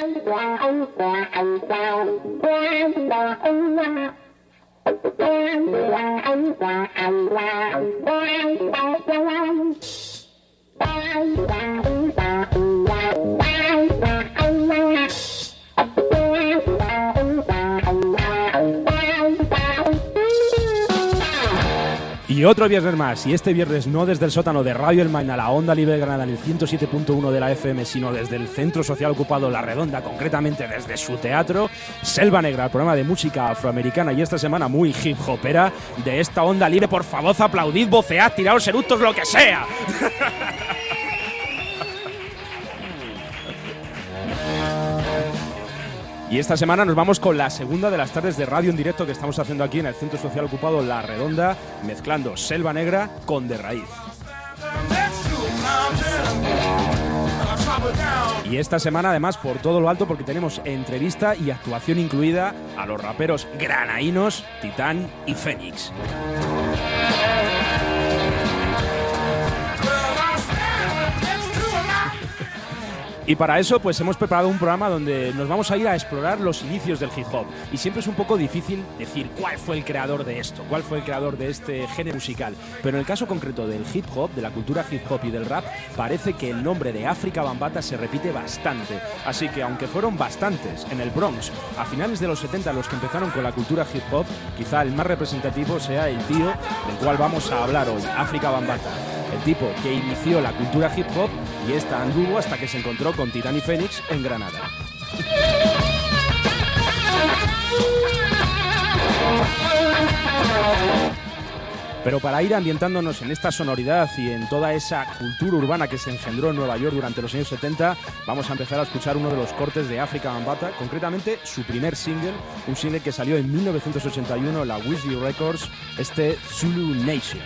anh quà anh quà anh sao quan đò anh la quan quà anh quà anh la quan bao quà anh quan quà Y otro viernes más, y este viernes no desde el sótano de Radio El Main a la Onda Libre de Granada en el 107.1 de la FM, sino desde el Centro Social Ocupado La Redonda, concretamente desde su teatro, Selva Negra, el programa de música afroamericana y esta semana muy hip hopera de esta Onda Libre. Por favor, aplaudid, vocead, tiraos eructos, lo que sea. Y esta semana nos vamos con la segunda de las tardes de radio en directo que estamos haciendo aquí en el Centro Social Ocupado La Redonda, mezclando Selva Negra con De Raíz. Y esta semana además por todo lo alto porque tenemos entrevista y actuación incluida a los raperos granaínos, Titán y Fénix. Y para eso, pues hemos preparado un programa donde nos vamos a ir a explorar los inicios del hip hop. Y siempre es un poco difícil decir cuál fue el creador de esto, cuál fue el creador de este género musical. Pero en el caso concreto del hip hop, de la cultura hip hop y del rap, parece que el nombre de África Bambata se repite bastante. Así que, aunque fueron bastantes en el Bronx a finales de los 70 los que empezaron con la cultura hip hop, quizá el más representativo sea el tío del cual vamos a hablar hoy, África Bambata el tipo que inició la cultura hip hop y esta anduvo hasta que se encontró con Titani Phoenix en Granada. Pero para ir ambientándonos en esta sonoridad y en toda esa cultura urbana que se engendró en Nueva York durante los años 70, vamos a empezar a escuchar uno de los cortes de África Bambata, concretamente su primer single, un single que salió en 1981 en la Weasley Records, este Zulu Nation.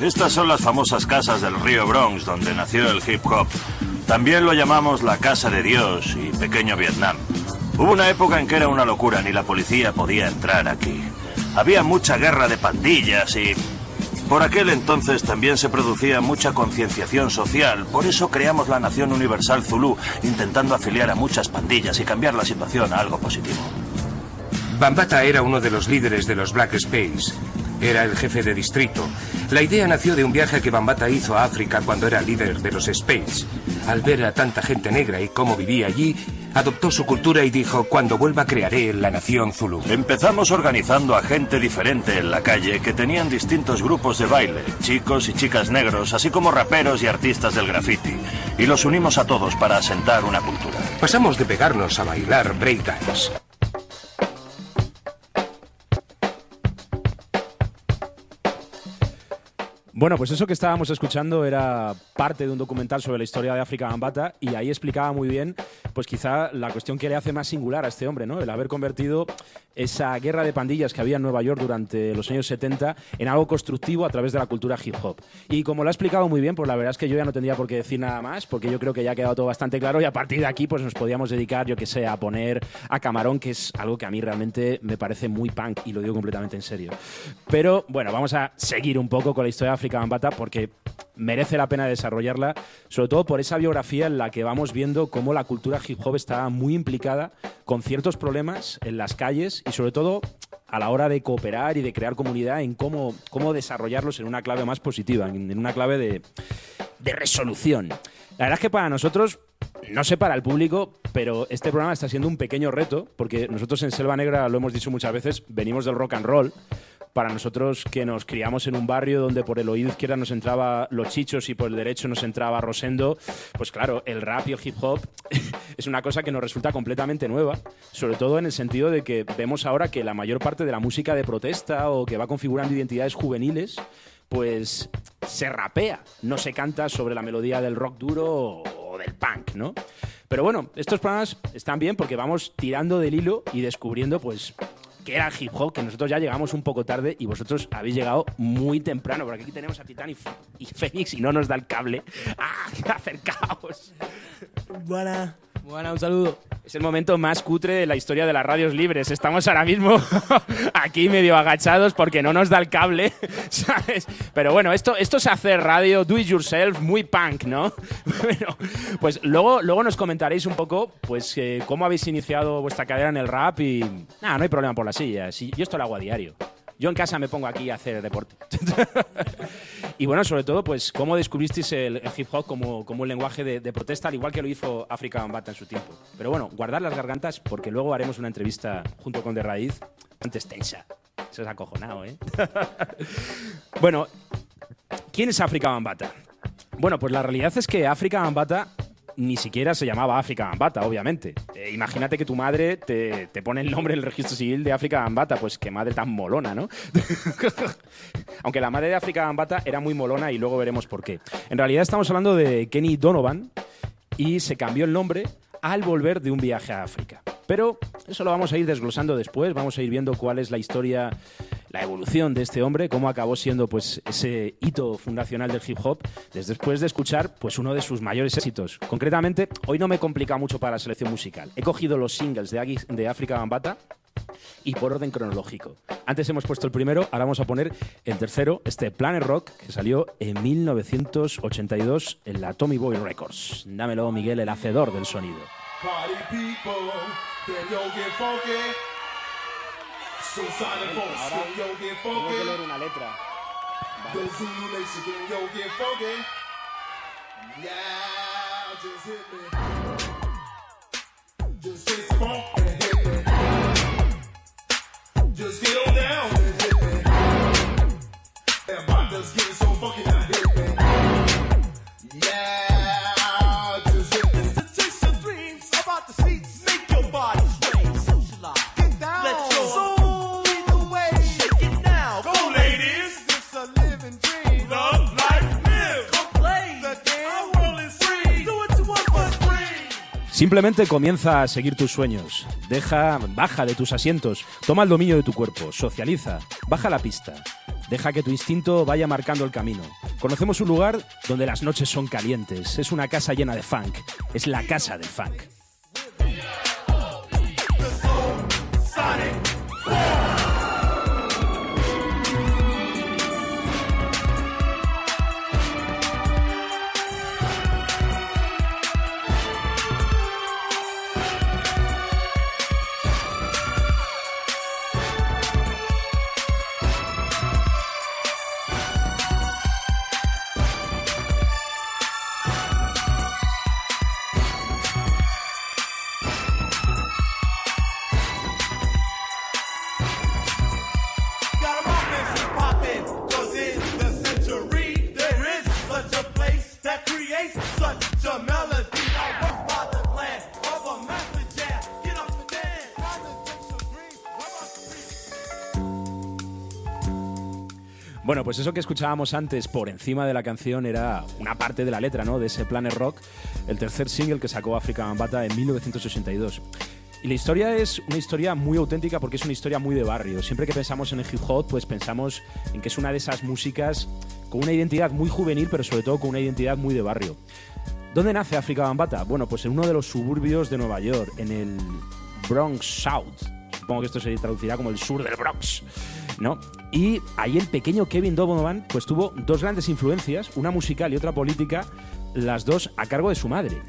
Estas son las famosas casas del río Bronx donde nació el hip hop. También lo llamamos la Casa de Dios y Pequeño Vietnam. Hubo una época en que era una locura, ni la policía podía entrar aquí. Había mucha guerra de pandillas y... Por aquel entonces también se producía mucha concienciación social, por eso creamos la Nación Universal Zulu, intentando afiliar a muchas pandillas y cambiar la situación a algo positivo. Bambata era uno de los líderes de los Black Space. Era el jefe de distrito. La idea nació de un viaje que Bambata hizo a África cuando era líder de los Space. Al ver a tanta gente negra y cómo vivía allí, adoptó su cultura y dijo, cuando vuelva crearé la nación Zulu. Empezamos organizando a gente diferente en la calle que tenían distintos grupos de baile, chicos y chicas negros, así como raperos y artistas del graffiti. Y los unimos a todos para asentar una cultura. Pasamos de pegarnos a bailar breakdance. Bueno, pues eso que estábamos escuchando era parte de un documental sobre la historia de África Bambata y ahí explicaba muy bien, pues quizá la cuestión que le hace más singular a este hombre, ¿no? El haber convertido esa guerra de pandillas que había en Nueva York durante los años 70 en algo constructivo a través de la cultura hip hop. Y como lo ha explicado muy bien, pues la verdad es que yo ya no tendría por qué decir nada más, porque yo creo que ya ha quedado todo bastante claro y a partir de aquí pues nos podíamos dedicar, yo que sé, a poner a Camarón, que es algo que a mí realmente me parece muy punk y lo digo completamente en serio. Pero bueno, vamos a seguir un poco con la historia de África Bambata porque merece la pena desarrollarla, sobre todo por esa biografía en la que vamos viendo cómo la cultura hip hop está muy implicada con ciertos problemas en las calles y sobre todo a la hora de cooperar y de crear comunidad en cómo, cómo desarrollarlos en una clave más positiva, en, una clave de, de resolución. La verdad es que para nosotros, no sé para el público, pero este programa está siendo un pequeño reto, porque nosotros en Selva Negra, lo hemos dicho muchas veces, venimos del rock and roll. Para nosotros que nos criamos en un barrio donde por el oído izquierdo nos entraba los chichos y por el derecho nos entraba Rosendo, pues claro, el rap y el hip hop es una cosa que nos resulta completamente nueva, sobre todo en el sentido de que vemos ahora que la mayor parte de la música de protesta o que va configurando identidades juveniles pues se rapea, no se canta sobre la melodía del rock duro o del punk, ¿no? Pero bueno, estos programas están bien porque vamos tirando del hilo y descubriendo, pues, que era el hip hop, que nosotros ya llegamos un poco tarde y vosotros habéis llegado muy temprano, porque aquí tenemos a Titán y, y Fénix y no nos da el cable. ¡Ah! ¡Acercaos! Buena. Buena, un saludo. Es el momento más cutre de la historia de las radios libres. Estamos ahora mismo aquí medio agachados porque no nos da el cable, ¿sabes? Pero bueno, esto, esto es hacer radio do it yourself muy punk, ¿no? Pues luego, luego nos comentaréis un poco pues eh, cómo habéis iniciado vuestra carrera en el rap y... Nada, no hay problema por la silla. yo esto lo hago a diario. Yo en casa me pongo aquí a hacer deporte. y bueno, sobre todo, pues, ¿cómo descubristeis el, hip hop como, como un lenguaje de, protesta, al igual que lo hizo África Bambata en su tiempo? Pero bueno, guardar las gargantas porque luego haremos una entrevista junto con De Raíz antes tensa. Se os ha acojonado, ¿eh? bueno, ¿quién es África Bambata? Bueno, pues la realidad es que África Bambata ni siquiera se llamaba África Bambata, obviamente. Eh, imagínate que tu madre te, pone el nombre en el registro civil de África Bambata, pues qué madre tan molona, ¿no? Aunque la madre de África Bambata era muy molona y luego veremos por qué. En realidad estamos hablando de Kenny Donovan y se cambió el nombre al volver de un viaje a África. Pero eso lo vamos a ir desglosando después, vamos a ir viendo cuál es la historia la evolución de este hombre, cómo acabó siendo pues ese hito fundacional del hip hop, después de escuchar pues uno de sus mayores éxitos. Concretamente, hoy no me complica mucho para la selección musical. He cogido los singles de África Bambata y por orden cronológico. Antes hemos puesto el primero, ahora vamos a poner el tercero, este Planet Rock, que salió en 1982 en la Tommy Boy Records. Dámelo, Miguel, el hacedor del sonido. Una letra. Vale. Simplemente comienza a seguir tus sueños. Deja, baja de tus asientos, toma el dominio de tu cuerpo, socializa, baja la pista. Deja que tu instinto vaya marcando el camino. Conocemos un lugar donde las noches son calientes. Es una casa llena de funk. Es la casa del funk. Bueno, pues eso que escuchábamos antes por encima de la canción era una parte de la letra, ¿no? De ese Planet Rock, el tercer single que sacó Africa Bambata en 1982. Y la historia es una historia muy auténtica porque es una historia muy de barrio. Siempre que pensamos en el hip hop, pues pensamos en que es una de esas músicas con una identidad muy juvenil, pero sobre todo con una identidad muy de barrio. ¿Dónde nace África Bambata? Bueno, pues en uno de los suburbios de Nueva York, en el Bronx South. Supongo que esto se traducirá como el sur del Bronx. ¿No? Y ahí el pequeño Kevin Donovan pues tuvo dos grandes influencias, una musical y otra política, las dos a cargo de su madre.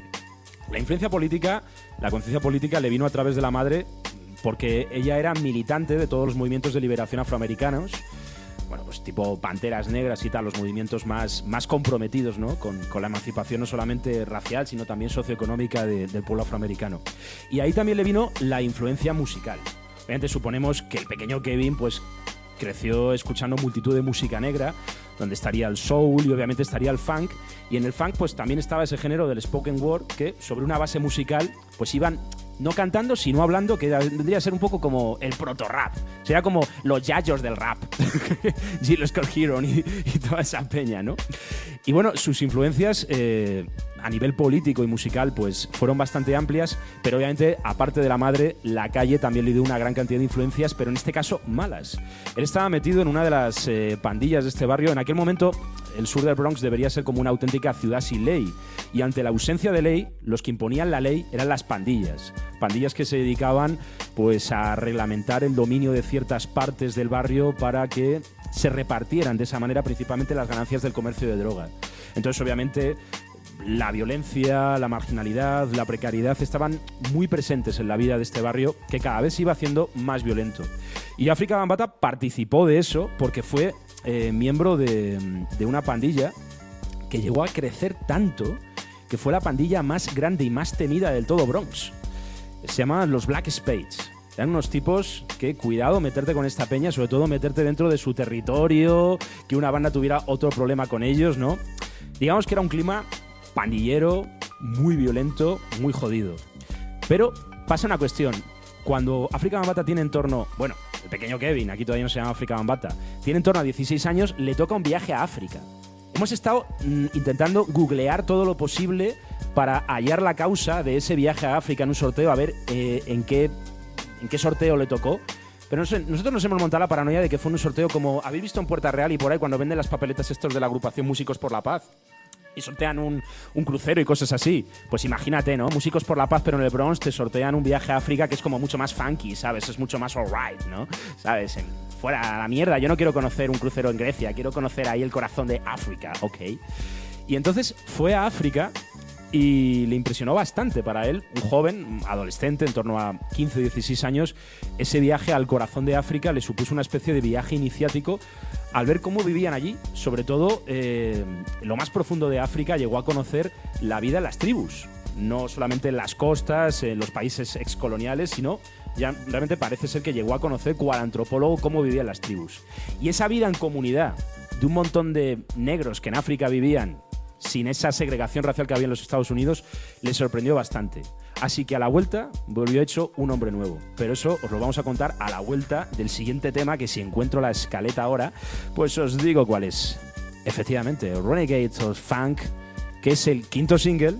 La influencia política, la conciencia política le vino a través de la madre porque ella era militante de todos los movimientos de liberación afroamericanos bueno, pues tipo Panteras Negras y tal, los movimientos más, más comprometidos ¿no? con, la emancipación no solamente racial, sino también socioeconómica del pueblo afroamericano. Y ahí también le vino la influencia musical. Obviamente suponemos que el pequeño Kevin pues creció escuchando multitud de música negra, donde estaría el soul y obviamente estaría el funk. Y en el funk pues también estaba ese género del spoken word que sobre una base musical pues iban no cantando, sino hablando, que vendría a ser un poco como el proto-rap. Sería como los yayos del rap. Gilles Scott Heron y, toda esa peña, ¿no? Y bueno, sus influencias eh, a nivel político y musical pues fueron bastante amplias, pero obviamente, aparte de la madre, la calle también le dio una gran cantidad de influencias, pero en este caso malas. Él estaba metido en una de las eh, pandillas de este barrio. En aquel momento, el sur del Bronx debería ser como una auténtica ciudad sin ley. Y ante la ausencia de ley, los que imponían la ley eran las pandillas. Pandillas que se dedicaban pues a reglamentar el dominio de ciertas partes del barrio para que se repartieran de esa manera principalmente las ganancias del comercio de droga. Entonces, obviamente, la violencia, la marginalidad, la precariedad estaban muy presentes en la vida de este barrio que cada vez se iba haciendo más violento. Y África Bambata participó de eso porque fue eh, miembro de, una pandilla que llegó a crecer tanto que fue la pandilla más grande y más temida del todo Bronx. Se llamaban los Black Spades. Eran unos tipos que, cuidado, meterte con esta peña, sobre todo meterte dentro de su territorio, que una banda tuviera otro problema con ellos, ¿no? Digamos que era un clima pandillero, muy violento, muy jodido. Pero pasa una cuestión. Cuando África Bambata tiene en torno, bueno, el pequeño Kevin, aquí todavía no se llama África Bambata, tiene en torno a 16 años, le toca un viaje a África. Hemos estado mm, intentando googlear todo lo posible para hallar la causa de ese viaje a África en un sorteo, a ver eh, en, qué, en qué sorteo le tocó. Pero nosotros nos hemos montado la paranoia de que fue un sorteo como, ¿habéis visto en Puerta Real y por ahí cuando venden las papeletas estos de la agrupación Músicos por la Paz? Y sortean un, crucero y cosas así. Pues imagínate, ¿no? Músicos por la paz, pero en el Bronx te sortean un viaje a África que es como mucho más funky, ¿sabes? Es mucho más alright, ¿no? ¿Sabes? fuera la mierda, yo no quiero conocer un crucero en Grecia, quiero conocer ahí el corazón de África, ¿ok? Y entonces fue a África y le impresionó bastante para él, un joven, adolescente, en torno a 15 o 16 años, ese viaje al corazón de África le supuso una especie de viaje iniciático al ver cómo vivían allí, sobre todo eh, lo más profundo de África, llegó a conocer la vida en las tribus, no solamente en las costas, en los países excoloniales, sino ya realmente parece ser que llegó a conocer cual antropólogo cómo vivían las tribus. Y esa vida en comunidad de un montón de negros que en África vivían sin esa segregación racial que había en los Estados Unidos, le sorprendió bastante. Así que a la vuelta volvió hecho un hombre nuevo. Pero eso os lo vamos a contar a la vuelta del siguiente tema, que si encuentro la escaleta ahora, pues os digo cuál es. Efectivamente, Renegades of Funk, que es el quinto single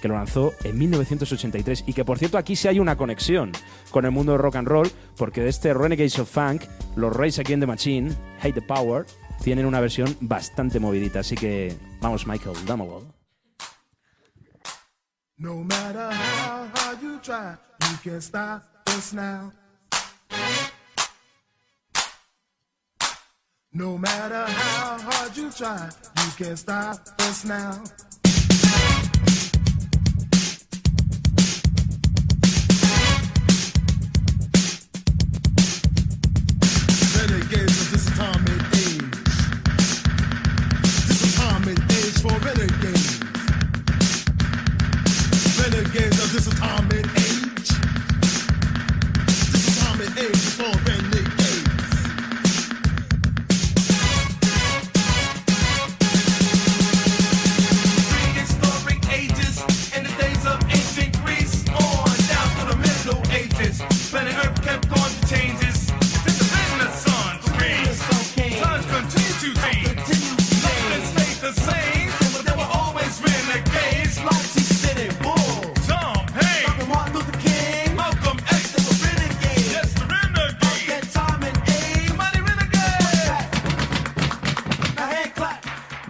que lo lanzó en 1983 y que por cierto aquí sí hay una conexión con el mundo del rock and roll porque de este Renegades of Funk, los Race Against the Machine, Hate the Power, tienen una versión bastante movidita. Así que Michael. No matter how hard you try, you can't stop us now. No matter how hard you try, you can't stop us now.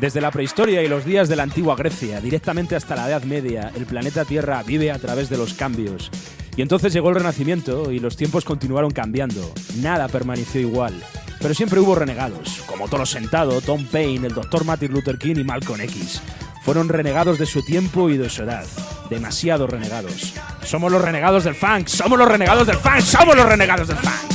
Desde la prehistoria y los días de la antigua Grecia, directamente hasta la Edad Media, el planeta Tierra vive a través de los cambios. Y entonces llegó el Renacimiento y los tiempos continuaron cambiando. Nada permaneció igual. Pero siempre hubo renegados, como Toro Sentado, Tom Paine, el Dr. Martin Luther King y Malcolm X. Fueron renegados de su tiempo y de su edad. Demasiado renegados. Somos los renegados del funk, somos los renegados del funk, somos los renegados del funk.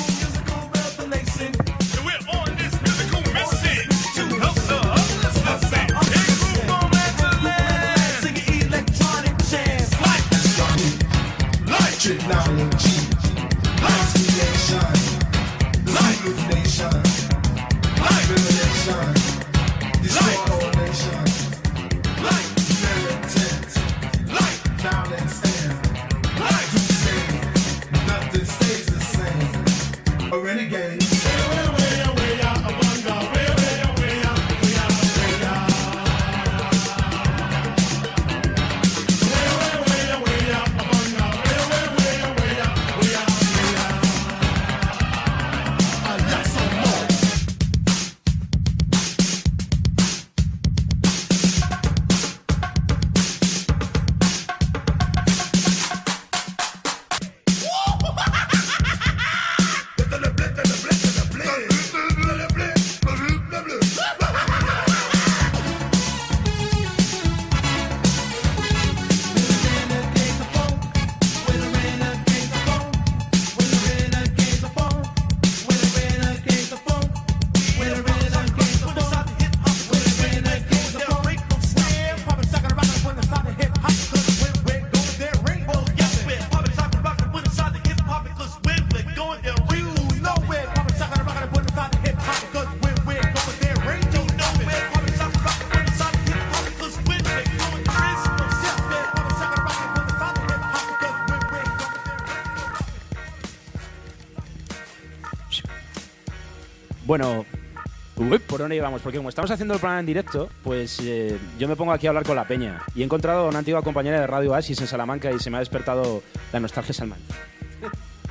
Porque como estamos haciendo el programa en directo, pues eh, yo me pongo aquí a hablar con la peña. Y he encontrado a una antigua compañera de Radio Asis en Salamanca y se me ha despertado la nostalgia Salman.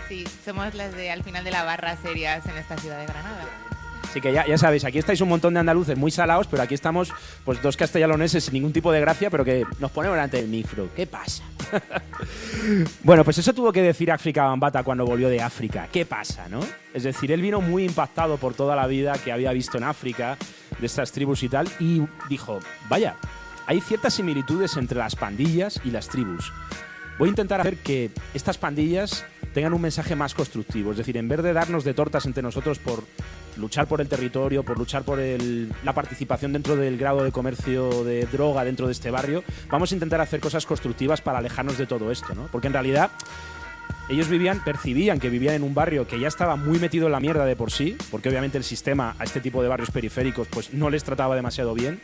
Sí, somos las de al final de la barra serias en esta ciudad de Granada. Así que ya, ya sabéis, aquí estáis un montón de andaluces muy salados, pero aquí estamos pues dos castellanoneses sin ningún tipo de gracia, pero que nos ponemos delante del micro. ¿Qué pasa? bueno, pues eso tuvo que decir África Bambata cuando volvió de África. ¿Qué pasa, no? Es decir, él vino muy impactado por toda la vida que había visto en África, de estas tribus y tal, y dijo, vaya, hay ciertas similitudes entre las pandillas y las tribus. Voy a intentar hacer que estas pandillas tengan un mensaje más constructivo. Es decir, en vez de darnos de tortas entre nosotros por luchar por el territorio, por luchar por la participación dentro del grado de comercio de droga dentro de este barrio, vamos a intentar hacer cosas constructivas para alejarnos de todo esto, ¿no? Porque en realidad ellos vivían, percibían que vivían en un barrio que ya estaba muy metido en la mierda de por sí, porque obviamente el sistema a este tipo de barrios periféricos pues no les trataba demasiado bien.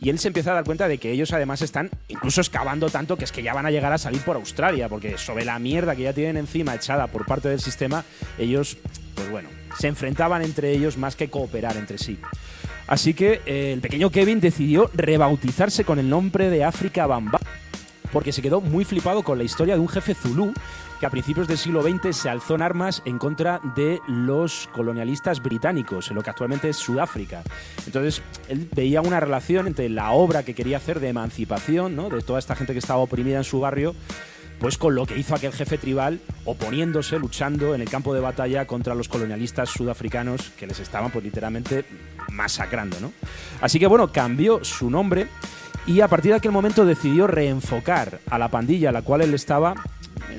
Y él se empieza a dar cuenta de que ellos además están incluso excavando tanto que es que ya van a llegar a salir por Australia, porque sobre la mierda que ya tienen encima echada por parte del sistema, ellos, pues bueno, se enfrentaban entre ellos más que cooperar entre sí. Así que eh, el pequeño Kevin decidió rebautizarse con el nombre de África Bamba, porque se quedó muy flipado con la historia de un jefe zulú que a principios del siglo XX se alzó en armas en contra de los colonialistas británicos, en lo que actualmente es Sudáfrica. Entonces, él veía una relación entre la obra que quería hacer de emancipación, ¿no? de toda esta gente que estaba oprimida en su barrio, pues con lo que hizo aquel jefe tribal oponiéndose, luchando en el campo de batalla contra los colonialistas sudafricanos que les estaban pues literalmente masacrando, ¿no? Así que bueno, cambió su nombre y a partir de aquel momento decidió reenfocar a la pandilla a la cual él estaba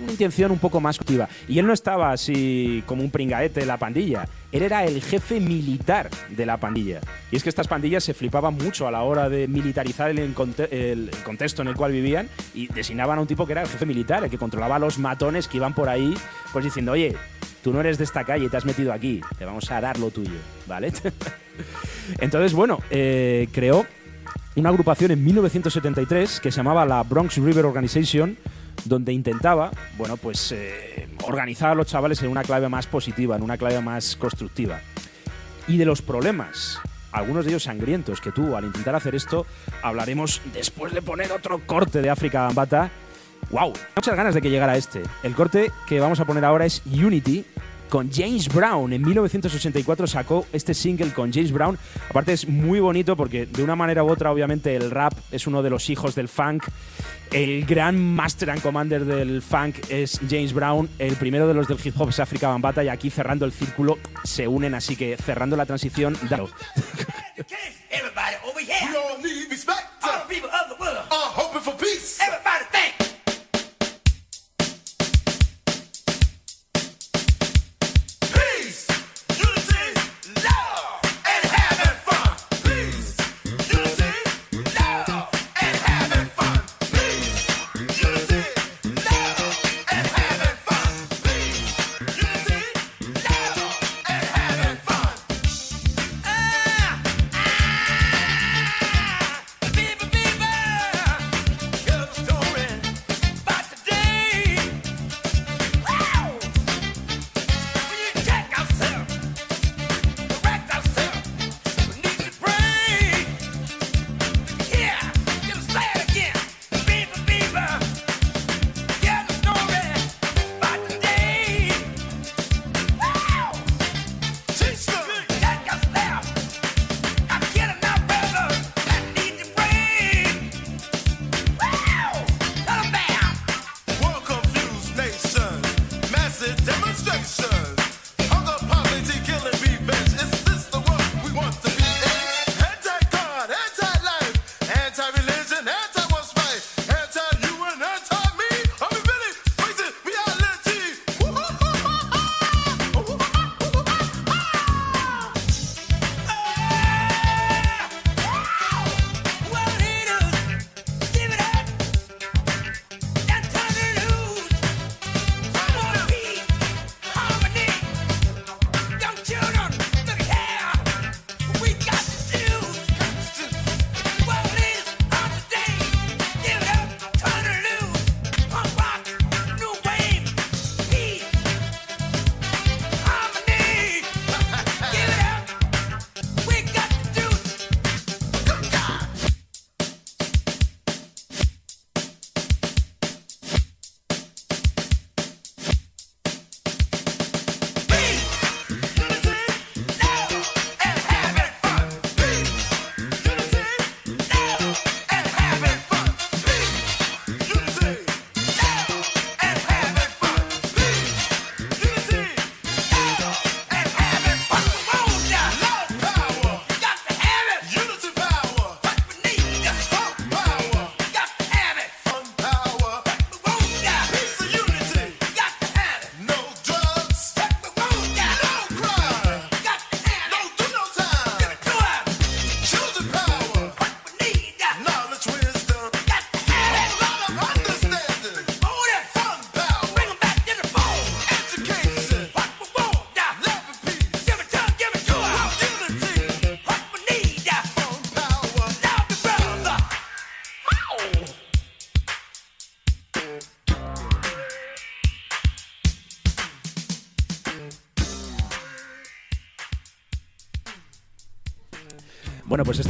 una intención un poco más activa. Y él no estaba así como un pringaete de la pandilla. Él era el jefe militar de la pandilla. Y es que estas pandillas se flipaban mucho a la hora de militarizar el, contexto en el cual vivían y designaban a un tipo que era el jefe militar, el que controlaba los matones que iban por ahí, pues diciendo, oye, tú no eres de esta calle, te has metido aquí, te vamos a dar lo tuyo, ¿vale? Entonces, bueno, eh, creó una agrupación en 1973 que se llamaba la Bronx River Organization, donde intentaba, bueno, pues eh, organizar a los chavales en una clave más positiva, en una clave más constructiva. Y de los problemas, algunos de ellos sangrientos que tuvo al intentar hacer esto, hablaremos después de poner otro corte de África Bambata. ¡Wow! Muchas ganas de que llegara este. El corte que vamos a poner ahora es Unity con James Brown. En 1984 sacó este single con James Brown. Aparte es muy bonito porque de una manera u otra obviamente el rap es uno de los hijos del funk. El gran master and commander del funk es James Brown, el primero de los del hip hop es Africa Bambata y aquí cerrando el círculo se unen, así que cerrando la transición,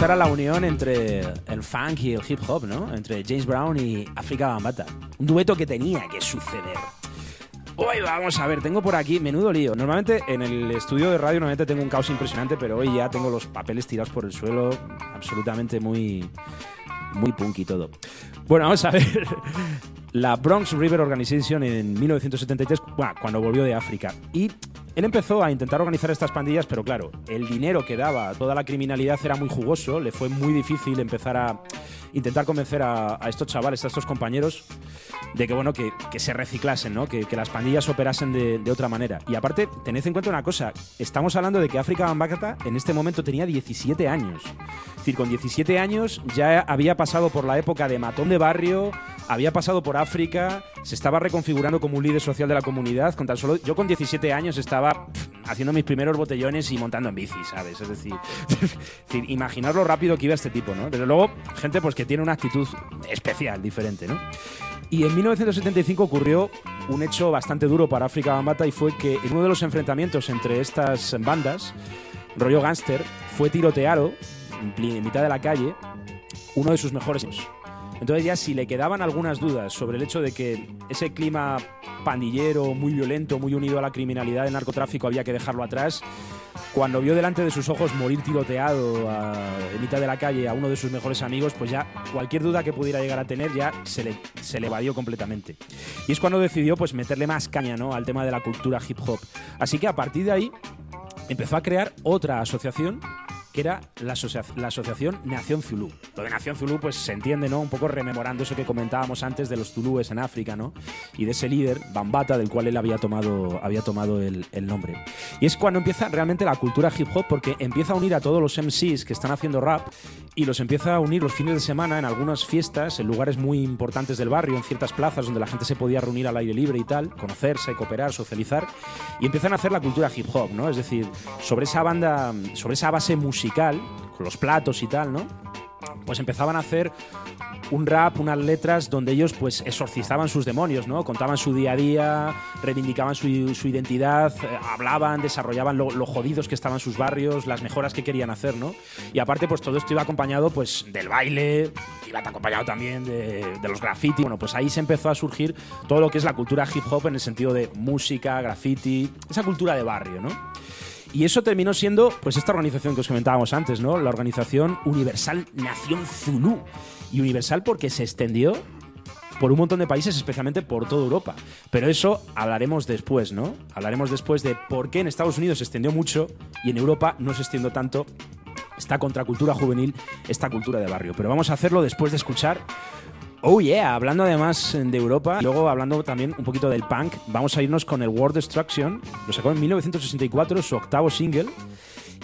Era la unión entre el funk y el hip hop, ¿no? Entre James Brown y Africa Bambata. Un dueto que tenía que suceder. Hoy vamos a ver, tengo por aquí menudo lío. Normalmente en el estudio de radio normalmente tengo un caos impresionante, pero hoy ya tengo los papeles tirados por el suelo, absolutamente muy muy punk y todo. Bueno, vamos a ver. La Bronx River Organization en 1973, bueno, cuando volvió de África. Y él empezó a intentar organizar estas pandillas, pero claro, el dinero que daba toda la criminalidad era muy jugoso, le fue muy difícil empezar a intentar convencer a, estos chavales, a estos compañeros, de que bueno, que, que se reciclasen, ¿no? Que, las pandillas operasen de, otra manera. Y aparte, tened en cuenta una cosa, estamos hablando de que África Bambata en este momento tenía 17 años. Es decir, con 17 años ya había pasado por la época de matón de barrio, había pasado por África, se estaba reconfigurando como un líder social de la comunidad. Con tan solo, yo con 17 años estaba haciendo mis primeros botellones y montando en bici, ¿sabes? Es decir, imaginar lo rápido que iba este tipo, ¿no? Desde luego, gente pues que tiene una actitud especial, diferente, ¿no? Y en 1975 ocurrió un hecho bastante duro para África Bambata y fue que en uno de los enfrentamientos entre estas bandas, rollo gángster, fue tiroteado en mitad de la calle uno de sus mejores amigos. Entonces ya si le quedaban algunas dudas sobre el hecho de que ese clima pandillero, muy violento, muy unido a la criminalidad del narcotráfico había que dejarlo atrás, cuando vio delante de sus ojos morir tiroteado en mitad de la calle a uno de sus mejores amigos, pues ya cualquier duda que pudiera llegar a tener ya se le, se le evadió completamente. Y es cuando decidió pues meterle más caña ¿no? al tema de la cultura hip hop. Así que a partir de ahí empezó a crear otra asociación era la, asocia- la asociación Nación Zulú. Lo de Nación Zulú, pues se entiende, ¿no? Un poco rememorando eso que comentábamos antes de los zulúes en África, ¿no? Y de ese líder, Bambata, del cual él había tomado, había tomado el nombre. Y es cuando empieza realmente la cultura hip hop, porque empieza a unir a todos los MCs que están haciendo rap y los empieza a unir los fines de semana en algunas fiestas, en lugares muy importantes del barrio, en ciertas plazas donde la gente se podía reunir al aire libre y tal, conocerse, cooperar, socializar, y empiezan a hacer la cultura hip hop, ¿no? Es decir, sobre esa banda, sobre esa base musical, con los platos y tal, ¿no? Pues empezaban a hacer un rap, unas letras donde ellos pues exorcizaban sus demonios, ¿no? Contaban su día a día, reivindicaban su, su identidad, eh, hablaban, desarrollaban lo, jodidos que estaban sus barrios, las mejoras que querían hacer, ¿no? Y aparte pues todo esto iba acompañado pues del baile, iba acompañado también de, de los graffiti. Bueno, pues ahí se empezó a surgir todo lo que es la cultura hip hop en el sentido de música, graffiti, esa cultura de barrio, ¿no? Y eso terminó siendo, pues, esta organización que os comentábamos antes, ¿no? La organización Universal Nación Zulú. Y Universal porque se extendió por un montón de países, especialmente por toda Europa. Pero eso hablaremos después, ¿no? Hablaremos después de por qué en Estados Unidos se extendió mucho y en Europa no se extendió tanto esta contracultura juvenil, esta cultura de barrio. Pero vamos a hacerlo después de escuchar Oh yeah, hablando además de Europa luego hablando también un poquito del punk, vamos a irnos con el World Destruction. Lo sacó en 1964, su octavo single.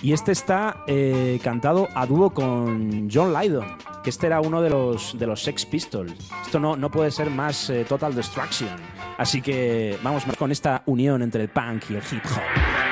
Y este está eh, cantado a dúo con John Lydon, que este era uno de los, de los Sex Pistols. Esto no, no puede ser más eh, Total Destruction. Así que vamos más con esta unión entre el punk y el hip hop.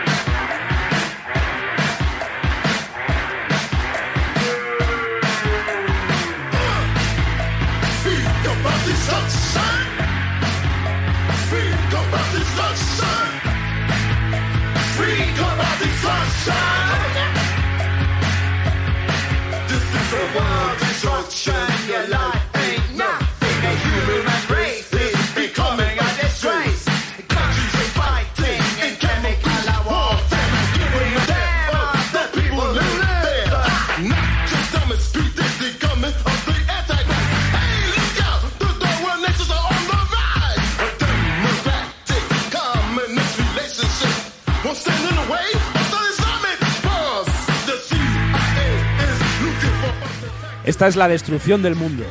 Esta es la destrucción del mundo.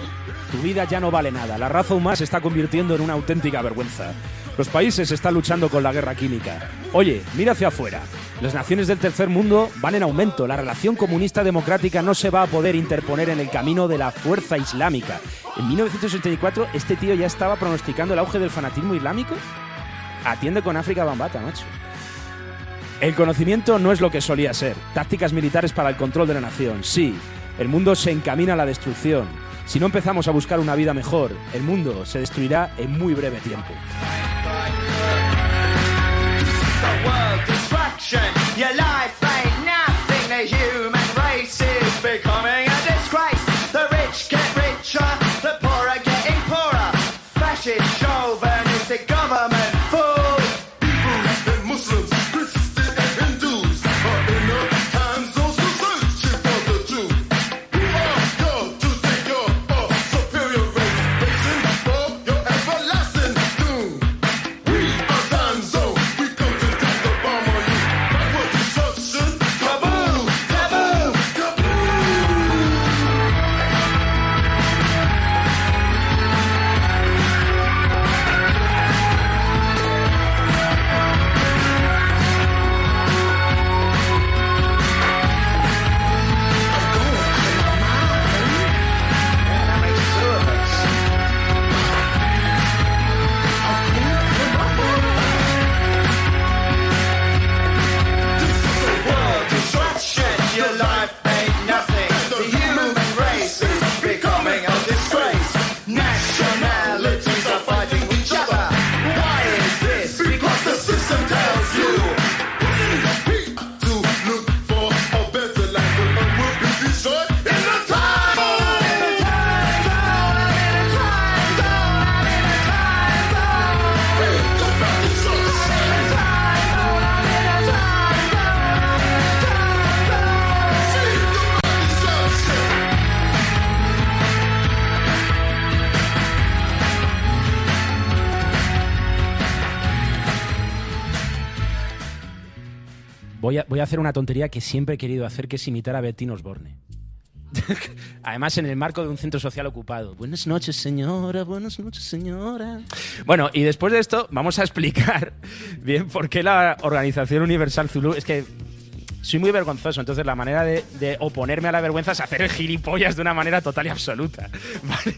Tu vida ya no vale nada. La raza humana se está convirtiendo en una auténtica vergüenza. Los países están luchando con la guerra química. Oye, mira hacia afuera. Las naciones del tercer mundo van en aumento. La relación comunista democrática no se va a poder interponer en el camino de la fuerza islámica. En 1984 este tío ya estaba pronosticando el auge del fanatismo islámico. Atiende con África Bambata, macho. El conocimiento no es lo que solía ser. Tácticas militares para el control de la nación. Sí, el mundo se encamina a la destrucción. Si no empezamos a buscar una vida mejor, el mundo se destruirá en muy breve tiempo. Hacer una tontería que siempre he querido hacer, que es imitar a Betty Osborne. Además, en el marco de un centro social ocupado. Buenas noches, señora. Buenas noches, señora. Bueno, y después de esto, vamos a explicar bien por qué la Organización Universal Zulu. Es que soy muy vergonzoso, entonces la manera de, oponerme a la vergüenza es hacer el gilipollas de una manera total y absoluta. Vale.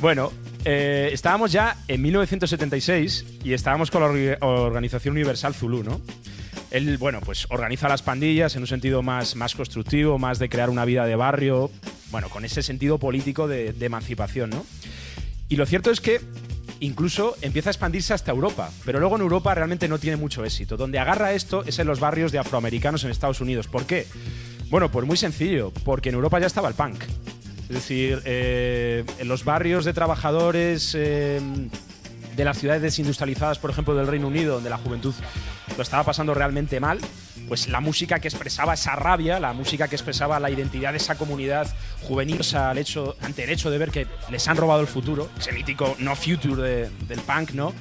Bueno, eh, estábamos ya en 1976 y estábamos con la orga- Organización Universal Zulu, ¿no? Él, bueno, pues organiza las pandillas en un sentido más, más constructivo, más de crear una vida de barrio, bueno, con ese sentido político de, emancipación, ¿no? Y lo cierto es que incluso empieza a expandirse hasta Europa, pero luego en Europa realmente no tiene mucho éxito. Donde agarra esto es en los barrios de afroamericanos en Estados Unidos. ¿Por qué? Bueno, pues muy sencillo, porque en Europa ya estaba el punk. Es decir, eh, en los barrios de trabajadores eh, de las ciudades desindustrializadas, por ejemplo, del Reino Unido, donde la juventud lo estaba pasando realmente mal, pues la música que expresaba esa rabia, la música que expresaba la identidad de esa comunidad juvenil al hecho, ante el hecho de ver que les han robado el futuro, ese mítico no future de- del punk, ¿no?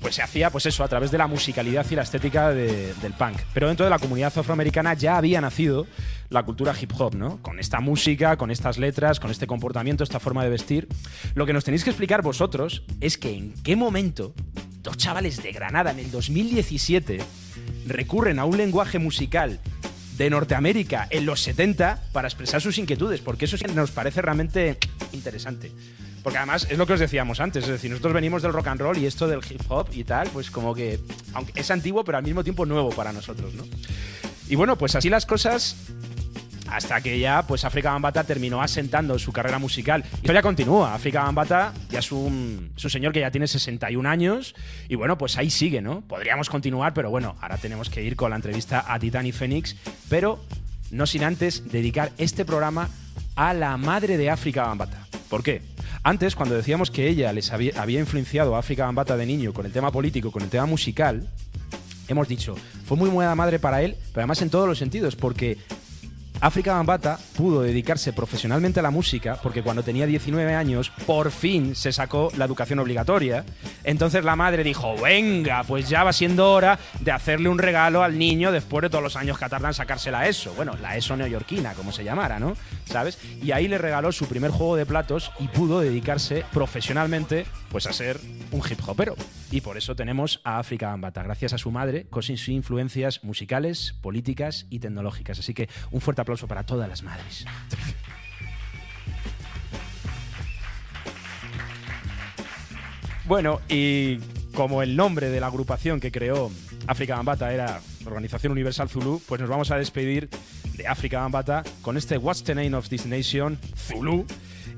Pues se hacía, pues eso, a través de la musicalidad y la estética de- del punk. Pero dentro de la comunidad afroamericana ya había nacido la cultura hip hop, ¿no? Con esta música, con estas letras, con este comportamiento, esta forma de vestir. Lo que nos tenéis que explicar vosotros es que en qué momento dos chavales de Granada en el 2017 recurren a un lenguaje musical de Norteamérica en los 70 para expresar sus inquietudes, porque eso nos parece realmente interesante. Porque además es lo que os decíamos antes, es decir, nosotros venimos del rock and roll y esto del hip hop y tal, pues como que aunque es antiguo, pero al mismo tiempo nuevo para nosotros, ¿no? Y bueno, pues así las cosas hasta que ya pues África Bambata terminó asentando su carrera musical. Y esto ya continúa. África Bambata ya es un, señor que ya tiene 61 años y bueno, pues ahí sigue, ¿no? Podríamos continuar, pero bueno, ahora tenemos que ir con la entrevista a Titani Phoenix, pero no sin antes dedicar este programa a la madre de África Bambata. ¿Por qué? Antes, cuando decíamos que ella les había, había influenciado a África Bambata de niño con el tema político, con el tema musical, hemos dicho, fue muy buena madre para él, pero además en todos los sentidos, porque África Bambata pudo dedicarse profesionalmente a la música porque cuando tenía 19 años por fin se sacó la educación obligatoria. Entonces la madre dijo, venga, pues ya va siendo hora de hacerle un regalo al niño después de todos los años que tardan en sacarse la ESO. Bueno, la ESO neoyorquina, como se llamara, ¿no? ¿Sabes? Y ahí le regaló su primer juego de platos y pudo dedicarse profesionalmente pues a ser un hip hopero. Y por eso tenemos a África Bambata, gracias a su madre, con sus influencias musicales, políticas y tecnológicas. Así que un fuerte aplauso para todas las madres. Bueno, y como el nombre de la agrupación que creó África Bambata era Organización Universal Zulu, pues nos vamos a despedir de África Bambata con este What's the Name of This Nation, Zulu,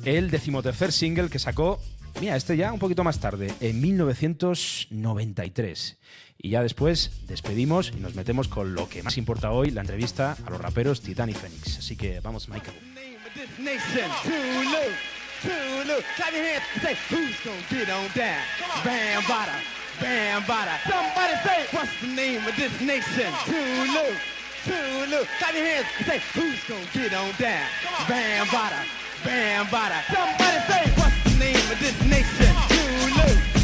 el decimotercer single que sacó, mira, este ya un poquito más tarde, en 1993. Y ya después despedimos y nos metemos con lo que más importa hoy, la entrevista a los raperos Titan y Phoenix. Así que vamos, Michael. this nation. Tulu, Tulu. Clap your hands and say, who's gonna get on down? Bam, bada, bam, bada. Somebody say, what's the name of this nation? Tulu, Tulu.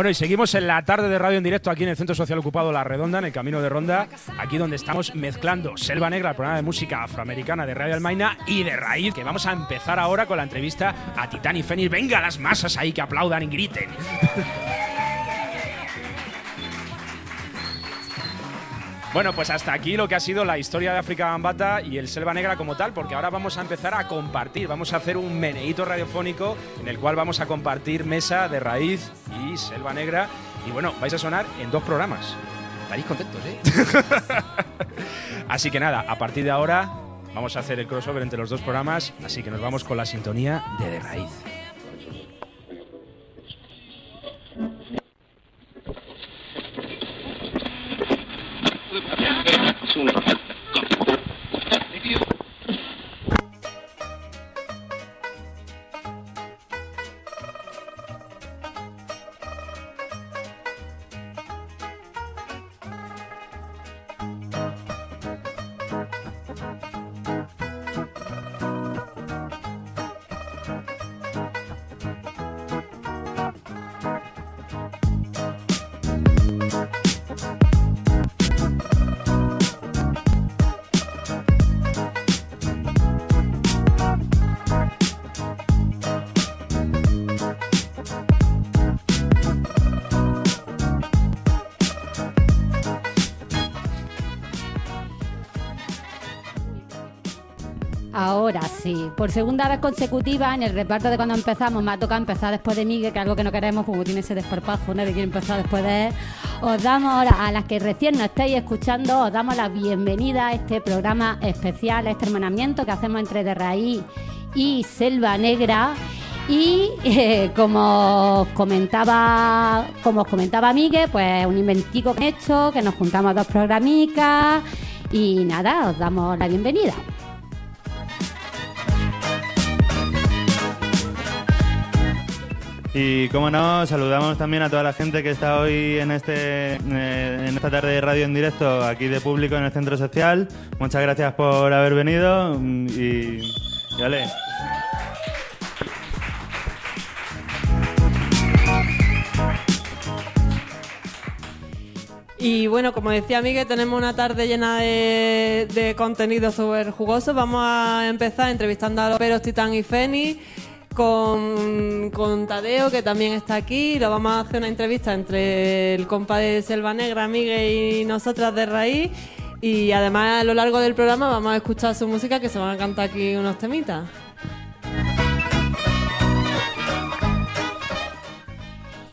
Bueno, y seguimos en la tarde de radio en directo aquí en el Centro Social Ocupado La Redonda, en el Camino de Ronda, aquí donde estamos mezclando Selva Negra, el programa de música afroamericana de Radio Almaina y de Raíz, que vamos a empezar ahora con la entrevista a Titán y Fénix. Venga, las masas ahí que aplaudan y griten. Bueno, pues hasta aquí lo que ha sido la historia de África Bambata y el Selva Negra como tal, porque ahora vamos a empezar a compartir, vamos a hacer un meneíto radiofónico en el cual vamos a compartir mesa de raíz y Selva Negra. Y bueno, vais a sonar en dos programas. Estaréis contentos, ¿eh? así que nada, a partir de ahora vamos a hacer el crossover entre los dos programas, así que nos vamos con la sintonía de De Raíz. Por segunda vez consecutiva en el reparto de cuando empezamos, me ha tocado empezar después de Miguel, que es algo que no queremos, como tiene ese desparpajo, nadie quiere empezar después de él. Os damos ahora, a las que recién nos estáis escuchando, os damos la bienvenida a este programa especial, a este hermanamiento que hacemos entre De Raíz y Selva Negra. Y eh, como os comentaba, como os comentaba Miguel, pues un inventico que he hecho, que nos juntamos dos programicas y nada, os damos la bienvenida. Y como no, saludamos también a toda la gente que está hoy en, este, eh, en esta tarde de radio en directo aquí de público en el centro social. Muchas gracias por haber venido mm, y, y ole. Y bueno, como decía Miguel, tenemos una tarde llena de, de contenido súper jugoso. Vamos a empezar entrevistando a los peros Titán y Feni con, Tadeo, que también está aquí. Lo vamos a hacer una entrevista entre el compa de Selva Negra, Miguel y nosotras de Raíz. Y además a lo largo del programa vamos a escuchar su música que se van a cantar aquí unos temitas.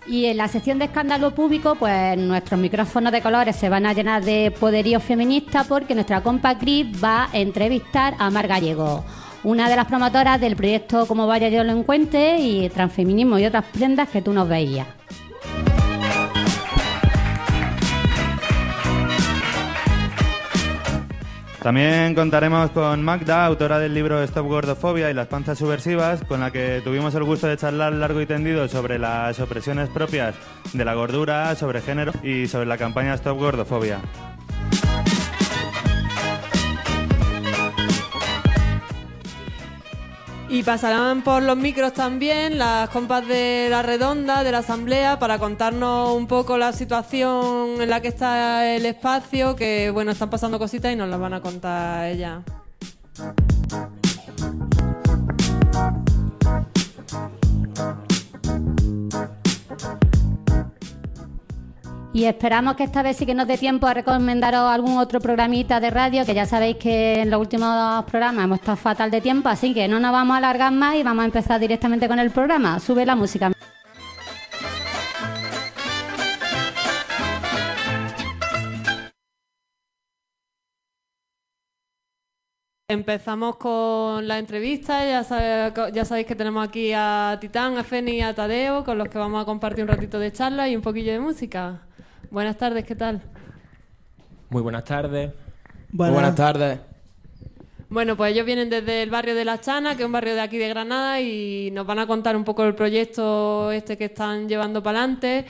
Y en la sección de escándalo público, pues nuestros micrófonos de colores se van a llenar de poderío feminista porque nuestra compa Cris va a entrevistar a Mar Gallego, una de las promotoras del proyecto Como vaya yo lo encuentre y transfeminismo y otras prendas que tú nos veías. También contaremos con Magda, autora del libro Stop Gordofobia y las panzas subversivas, con la que tuvimos el gusto de charlar largo y tendido sobre las opresiones propias de la gordura, sobre género y sobre la campaña Stop Gordofobia. Y pasarán por los micros también las compas de la redonda, de la asamblea, para contarnos un poco la situación en la que está el espacio, que bueno, están pasando cositas y nos las van a contar ellas. Y esperamos que esta vez sí que nos dé tiempo a recomendaros algún otro programita de radio, que ya sabéis que en los últimos programas hemos estado fatal de tiempo, así que no nos vamos a alargar más y vamos a empezar directamente con el programa. Sube la música. Empezamos con la entrevista, ya, sabe- ya sabéis que tenemos aquí a Titán, a Feni y a Tadeo, con los que vamos a compartir un ratito de charla y un poquillo de música. Buenas tardes, ¿qué tal? Muy buenas tardes. Muy Buenas. buenas tardes. Bueno, pues ellos vienen desde el barrio de La Chana, que es un barrio de aquí de Granada, y nos van a contar un poco el proyecto este que están llevando para adelante,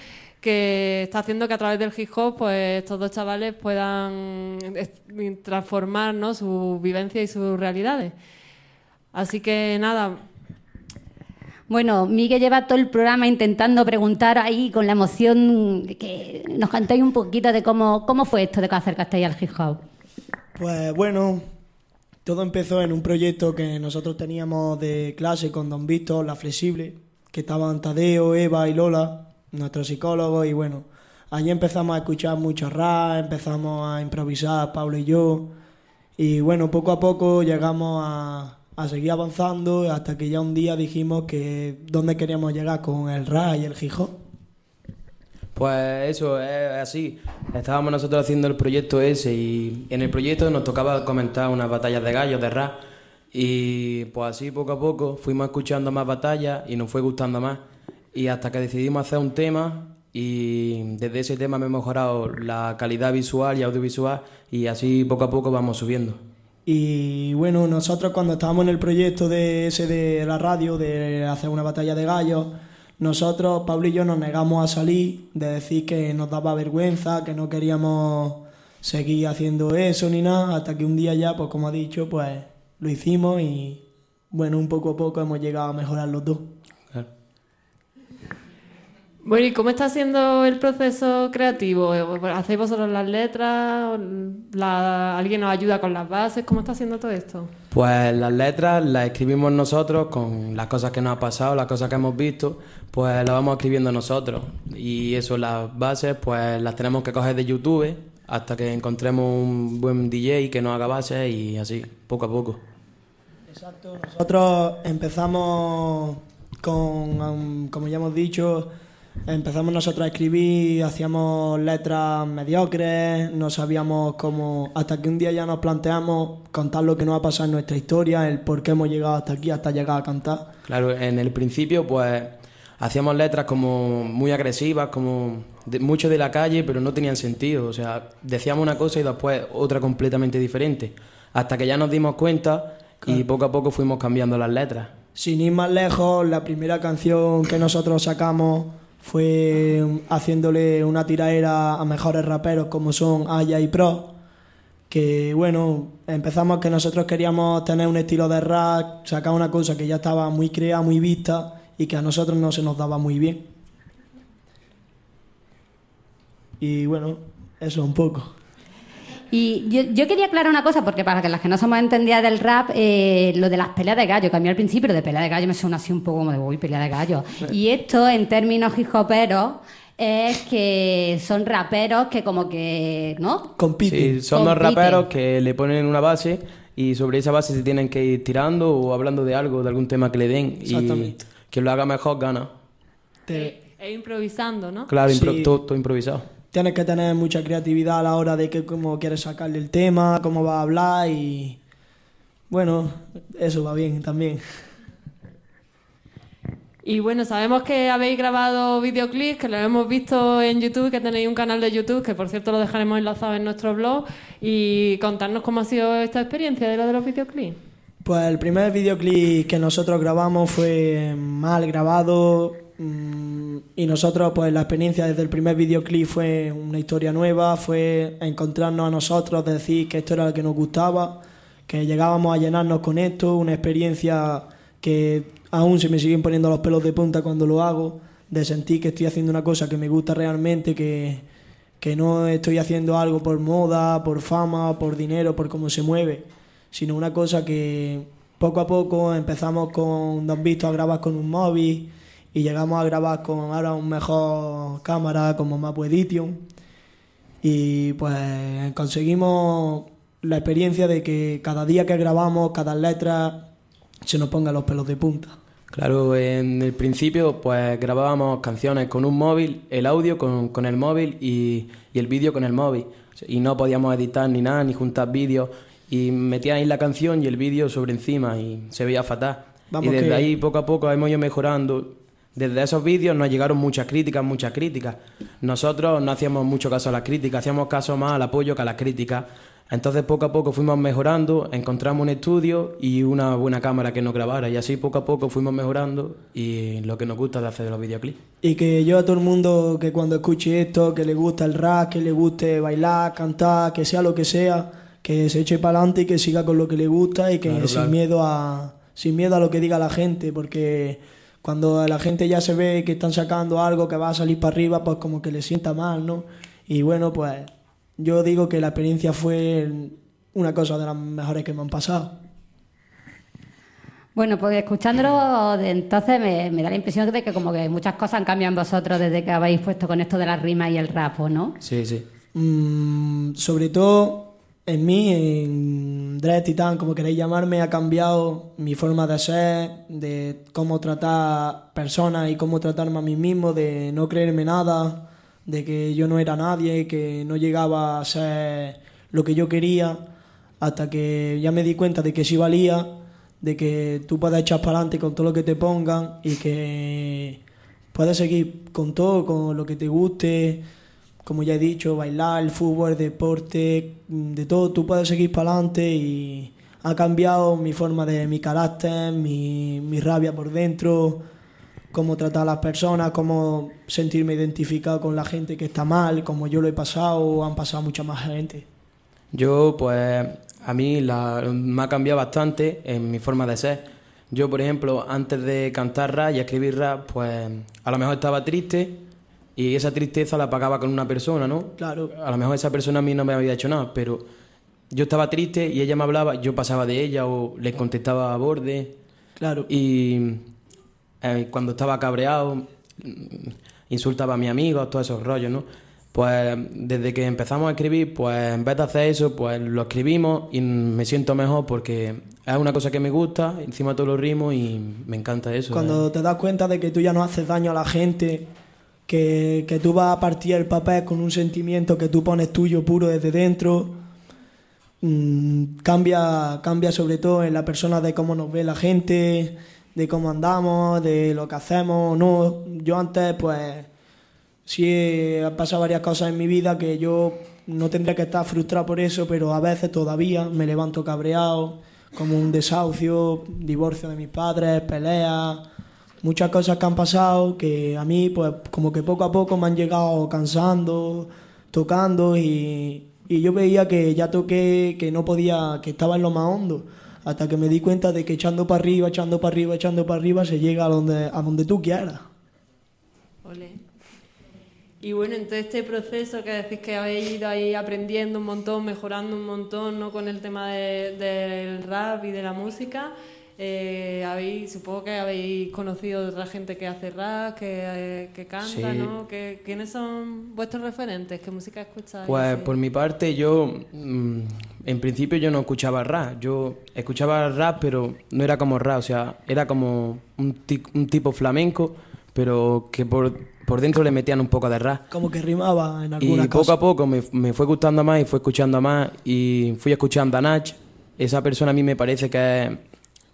que está haciendo que a través del hip hop, pues estos dos chavales puedan transformar ¿no? su vivencia y sus realidades. Así que nada, Bueno, Miguel lleva todo el programa intentando preguntar ahí con la emoción que nos cantéis un poquito de cómo, cómo fue esto de que acercasteis al hip hop. Pues bueno, todo empezó en un proyecto que nosotros teníamos de clase con Don Víctor, La Flexible, que estaban Tadeo, Eva y Lola, nuestros psicólogos, y bueno, allí empezamos a escuchar mucho rap, empezamos a improvisar, Pablo y yo, y bueno, poco a poco llegamos a, a seguir avanzando hasta que ya un día dijimos que dónde queríamos llegar con el rap y el hip hop. Pues eso, es así. Estábamos nosotros haciendo el proyecto ese y en el proyecto nos tocaba comentar unas batallas de gallos, de rap. Y pues así poco a poco fuimos escuchando más batallas y nos fue gustando más. Y hasta que decidimos hacer un tema y desde ese tema me he mejorado la calidad visual y audiovisual y así poco a poco vamos subiendo. Y bueno, nosotros cuando estábamos en el proyecto de ese de la radio, de hacer una batalla de gallos, nosotros, Pablo y yo, nos negamos a salir, de decir que nos daba vergüenza, que no queríamos seguir haciendo eso ni nada, hasta que un día ya, pues como ha dicho, pues lo hicimos y bueno, un poco a poco hemos llegado a mejorar los dos. Bueno, ¿y cómo está siendo el proceso creativo? ¿Hacéis vosotros las letras? La- ¿Alguien nos ayuda con las bases? ¿Cómo está haciendo todo esto? Pues las letras las escribimos nosotros con las cosas que nos ha pasado, las cosas que hemos visto, pues las vamos escribiendo nosotros. Y eso, las bases, pues las tenemos que coger de YouTube hasta que encontremos un buen DJ que nos haga bases y así, poco a poco. Exacto. Nosotros empezamos con, um, como ya hemos dicho, empezamos nosotros a escribir, hacíamos letras mediocres, no sabíamos cómo, hasta que un día ya nos planteamos contar lo que nos ha pasado en nuestra historia, el por qué hemos llegado hasta aquí, hasta llegar a cantar. Claro, en el principio pues hacíamos letras como muy agresivas, como de- mucho de la calle, pero no tenían sentido. O sea, decíamos una cosa y después otra completamente diferente. Hasta que ya nos dimos cuenta y poco a poco fuimos cambiando las letras. Sin ir más lejos, la primera canción que nosotros sacamos fue haciéndole una tiraera a mejores raperos como son Aya y Pro. Que bueno, empezamos que nosotros queríamos tener un estilo de rap, sacar una cosa que ya estaba muy creada, muy vista y que a nosotros no se nos daba muy bien. Y bueno, eso un poco. Y yo, yo quería aclarar una cosa, porque para que las que no somos entendidas del rap, eh, lo de las peleas de gallo, que a mí al principio de pelea de gallo me suena así un poco como de, uy, pelea de gallo. Y esto, en términos hip hoperos, es que son raperos que como que, ¿no? Sí, son dos Compiten. raperos que le ponen una base y sobre esa base se tienen que ir tirando o hablando de algo, de algún tema que le den. Y Exactamente. quien lo haga mejor gana. Te- E improvisando, ¿no? Claro, impro- Sí. todo, todo improvisado. Tienes que tener mucha creatividad a la hora de que cómo quieres sacarle el tema, cómo va a hablar y bueno, eso va bien también. Y bueno, sabemos que habéis grabado videoclips, que lo hemos visto en YouTube, que tenéis un canal de YouTube, que por cierto lo dejaremos enlazado en nuestro blog. Y contarnos cómo ha sido esta experiencia de lo de los videoclips. Pues el primer videoclip que nosotros grabamos fue mal grabado y nosotros pues la experiencia desde el primer videoclip fue una historia nueva, fue encontrarnos a nosotros, decir que esto era lo que nos gustaba, que llegábamos a llenarnos con esto, una experiencia que aún se me siguen poniendo los pelos de punta cuando lo hago, de sentir que estoy haciendo una cosa que me gusta realmente, que, que no estoy haciendo algo por moda, por fama, por dinero, por cómo se mueve, sino una cosa que poco a poco empezamos con Don Visto a grabar con un móvil y llegamos a grabar con ahora un mejor cámara como Mapo Edition y pues conseguimos la experiencia de que cada día que grabamos, cada letra se nos ponga los pelos de punta. Claro, en el principio pues grabábamos canciones con un móvil, el audio con, con el móvil y, y el vídeo con el móvil. Y no podíamos editar ni nada, ni juntar vídeos. Y metíais la canción y el vídeo sobre encima y se veía fatal. Vamos y desde que- ahí poco a poco hemos ido mejorando. Desde esos vídeos nos llegaron muchas críticas, muchas críticas. Nosotros no hacíamos mucho caso a las críticas, hacíamos caso más al apoyo que a las críticas. Entonces poco a poco fuimos mejorando, encontramos un estudio y una buena cámara que nos grabara y así poco a poco fuimos mejorando y lo que nos gusta de hacer los videoclips. Y que yo a todo el mundo que cuando escuche esto, que le gusta el rap, que le guste bailar, cantar, que sea lo que sea, que se eche para adelante y que siga con lo que le gusta y que Claro, sin claro. miedo a sin miedo a lo que diga la gente, porque cuando la gente ya se ve que están sacando algo que va a salir para arriba, pues como que le sienta mal, ¿no? Y bueno, pues yo digo que la experiencia fue una cosa de las mejores que me han pasado. Bueno, pues escuchándolo de entonces me, me da la impresión de que como que muchas cosas han cambiado en vosotros desde que habéis puesto con esto de las rimas y el rap, ¿o ¿no? Sí, sí. Mm, sobre todo en mí, en Dread Titan, como queréis llamarme, ha cambiado mi forma de ser, de cómo tratar personas y cómo tratarme a mí mismo, de no creerme nada, de que yo no era nadie, que no llegaba a ser lo que yo quería, hasta que ya me di cuenta de que sí valía, de que tú puedes echar para adelante con todo lo que te pongan y que puedes seguir con todo, con lo que te guste, como ya he dicho, bailar, el fútbol, el deporte, mm, de todo, tú puedes seguir para adelante y ha cambiado mi forma de mi carácter, mi, mi rabia por dentro, cómo tratar a las personas, cómo sentirme identificado con la gente que está mal, como yo lo he pasado, han pasado mucha más gente. Yo, pues, a mí la- me ha cambiado bastante en mi forma de ser. Yo, por ejemplo, antes de cantar rap y escribir rap, pues a lo mejor estaba triste y esa tristeza la pagaba con una persona, ¿no? Claro. A lo mejor esa persona a mí no me había hecho nada, pero yo estaba triste y ella me hablaba, yo pasaba de ella o le contestaba a borde. Claro. Y eh, cuando estaba cabreado, insultaba a mis amigos, todos esos rollos, ¿no? Pues desde que empezamos a escribir, pues en vez de hacer eso, pues lo escribimos y me siento mejor porque es una cosa que me gusta, encima todos los ritmos y me encanta eso. Cuando ¿eh? te das cuenta de que tú ya no haces daño a la gente, que, que tú vas a partir el papel con un sentimiento que tú pones tuyo puro desde dentro, mm, cambia, cambia sobre todo en la persona de cómo nos ve la gente, de cómo andamos, de lo que hacemos. No, yo antes pues sí han pasado varias cosas en mi vida que yo no tendría que estar frustrado por eso, pero a veces todavía me levanto cabreado, como un desahucio, divorcio de mis padres, peleas, muchas cosas que han pasado que a mí pues como que poco a poco me han llegado cansando, tocando y, y yo veía que ya toqué, que no podía, que estaba en lo más hondo. Hasta que me di cuenta de que echando para arriba, echando para arriba, echando para arriba, se llega a donde, a donde tú quieras. Ole. Y bueno, en todo este proceso que decís que habéis ido ahí aprendiendo un montón, mejorando un montón, ¿no? Con el tema de- del rap y de la música, eh, habéis, supongo que habéis conocido otra gente que hace rap, que, eh, que canta, Sí. ¿no? Que, ¿Quiénes son vuestros referentes? ¿Qué música escucháis? Pues Sí. por mi parte yo, mm, en principio yo no escuchaba rap, yo escuchaba rap pero no era como rap, o sea, era como un, un tipo flamenco, pero que por, por dentro le metían un poco de rap. Como que rimaba en Y algunas poco a poco me, me fue gustando más y fue escuchando más y fui escuchando a Nach. Esa persona a mí me parece que es,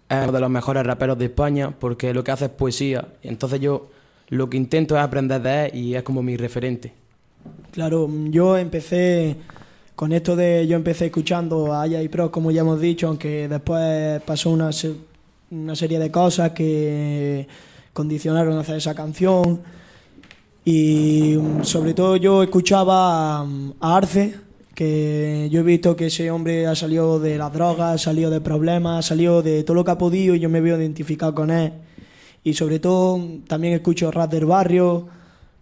es uno de los mejores raperos de España porque lo que hace es poesía. Entonces yo lo que intento es aprender de él y es como mi referente. Claro, yo empecé con esto de yo empecé escuchando a Aya y Pro, como ya hemos dicho, aunque después pasó una, una serie de cosas que condicionaron hacer esa canción. Y mm, sobre todo yo escuchaba a, a Arce, que yo he visto que ese hombre ha salido de las drogas, ha salido de problemas, ha salido de todo lo que ha podido y yo me veo identificado con él. Y sobre todo también escucho rap del barrio,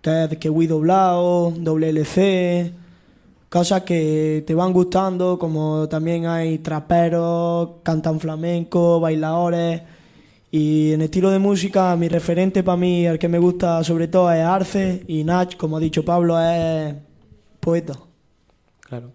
que es que Wii doblado, doble LC, cosas que te van gustando, como también hay traperos, cantan flamenco, bailadores. Y en estilo de música, mi referente para mí, el que me gusta sobre todo es Arce y Nach, como ha dicho Pablo, es poeta. Claro.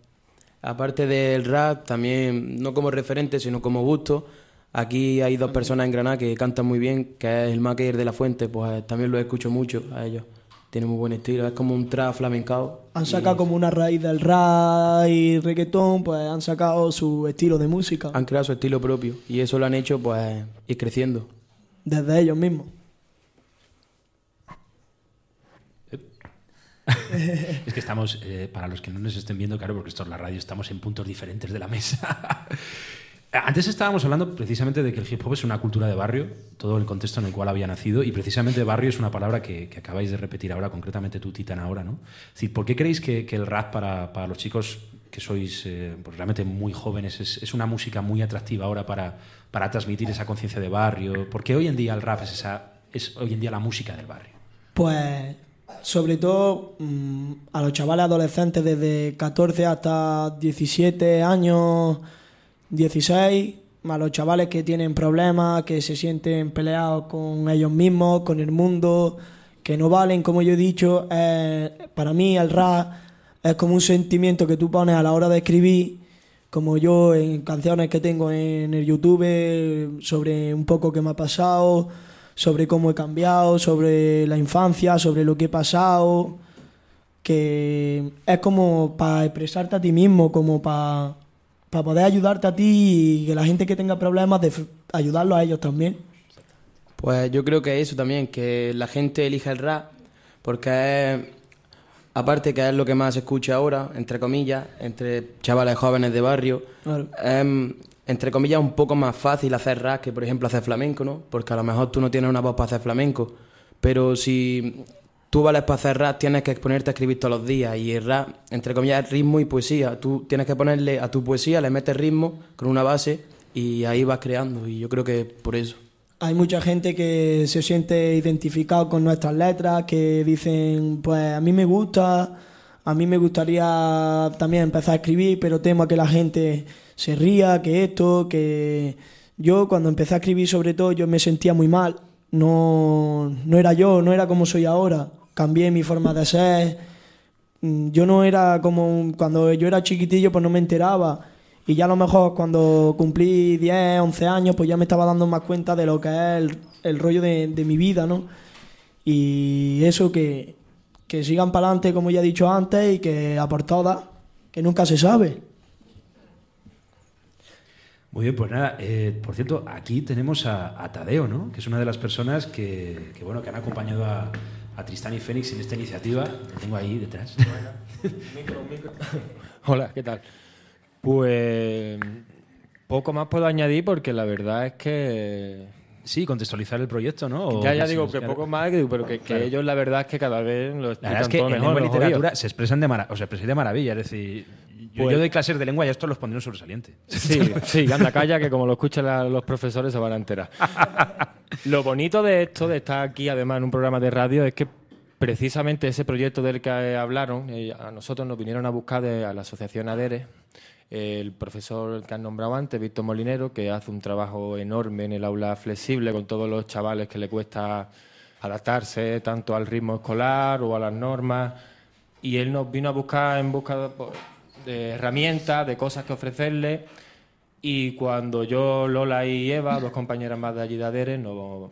Aparte del rap, también no como referente, sino como gusto. Aquí hay dos personas en Granada que cantan muy bien, que es el Maquer de la Fuente, pues también lo escucho mucho a ellos. Tienen muy buen estilo, es como un trap flamencao. Han sacado como una raíz del rap y reggaetón, pues han sacado su estilo de música Han creado su estilo propio y eso lo han hecho pues ir creciendo. desde ellos mismos. Es que estamos, eh, para los que no nos estén viendo, claro, porque esto es la radio, estamos en puntos diferentes de la mesa. Antes estábamos hablando precisamente de que el hip hop es una cultura de barrio, todo el contexto en el cual había nacido, y precisamente barrio es una palabra que, que acabáis de repetir ahora, concretamente tú, Titan, ahora, ¿no? Es decir, ¿por qué creéis que, que el rap para, para los chicos que sois eh, pues realmente muy jóvenes es, es una música muy atractiva ahora para, para transmitir esa conciencia de barrio? ¿Por qué hoy en día el rap es esa es hoy en día la música del barrio? Pues sobre todo mm, a los chavales adolescentes desde 14 hasta 17 años, 16, a los chavales que tienen problemas, que se sienten peleados con ellos mismos, con el mundo, que no valen, como yo he dicho, eh, para mí el rap es como un sentimiento que tú pones a la hora de escribir, como yo en canciones que tengo en el YouTube sobre un poco qué me ha pasado, sobre cómo he cambiado, sobre la infancia, sobre lo que he pasado, que es como para expresarte a ti mismo, como para poder ayudarte a ti y que la gente que tenga problemas, de ayudarlo a ellos también. Pues yo creo que eso también, que la gente elija el rap, porque es, aparte que es lo que más se escucha ahora, entre comillas, entre chavales jóvenes de barrio, Claro. es, entre comillas, un poco más fácil hacer rap que, por ejemplo, hacer flamenco, ¿no? Porque a lo mejor tú no tienes una voz para hacer flamenco, pero si tú vales para hacer rap, tienes que exponerte a escribir todos los días, y el rap, entre comillas, es ritmo y poesía. Tú tienes que ponerle a tu poesía, le metes ritmo con una base, y ahí vas creando, y yo creo que por eso. Hay mucha gente que se siente identificado con nuestras letras, que dicen, pues a mí me gusta, a mí me gustaría también empezar a escribir, pero temo a que la gente se ría, que esto, que yo cuando empecé a escribir sobre todo yo me sentía muy mal, no, no era yo, no era como soy ahora, cambié mi forma de ser, Mm, yo no era como cuando yo era chiquitillo pues no me enteraba y ya a lo mejor cuando cumplí 10, 11 años pues ya me estaba dando más cuenta de lo que es el, el rollo de, de mi vida, ¿no? Y eso que, que sigan para adelante como ya he dicho antes y que a por todas, que nunca se sabe. Muy bien, pues nada, eh, por cierto, aquí tenemos a, a Tadeo, ¿no? Que es una de las personas que, que, bueno, que han acompañado a, a Tristán y Fénix en esta iniciativa. Tengo ahí detrás. Hola, ¿qué tal? Pues poco más puedo añadir porque la verdad es que... Sí, contextualizar el proyecto, ¿no? O ya, ya digo que poco más, que- pero que, que Claro. ellos la verdad es que cada vez lo La explican verdad es que todo en mejor. literatura jodidos. se expresan de, mara- o se expresan de maravilla. Es decir, yo, Pues- yo doy clases de lengua y esto los pondré en sobresaliente. Sí, sí, anda, calla, que como lo escuchan la- los profesores se van a enterar. Lo bonito de esto, de estar aquí además en un programa de radio, es que precisamente ese proyecto del que hablaron, eh, a nosotros nos vinieron a buscar de, a la asociación ADERE, el profesor que han nombrado antes, Víctor Molinero, que hace un trabajo enorme en el aula flexible con todos los chavales que le cuesta adaptarse tanto al ritmo escolar o a las normas. Y él nos vino a buscar en busca pues, de herramientas, de cosas que ofrecerle. Y cuando yo, Lola y Eva, dos compañeras más de allí de Adere, nos,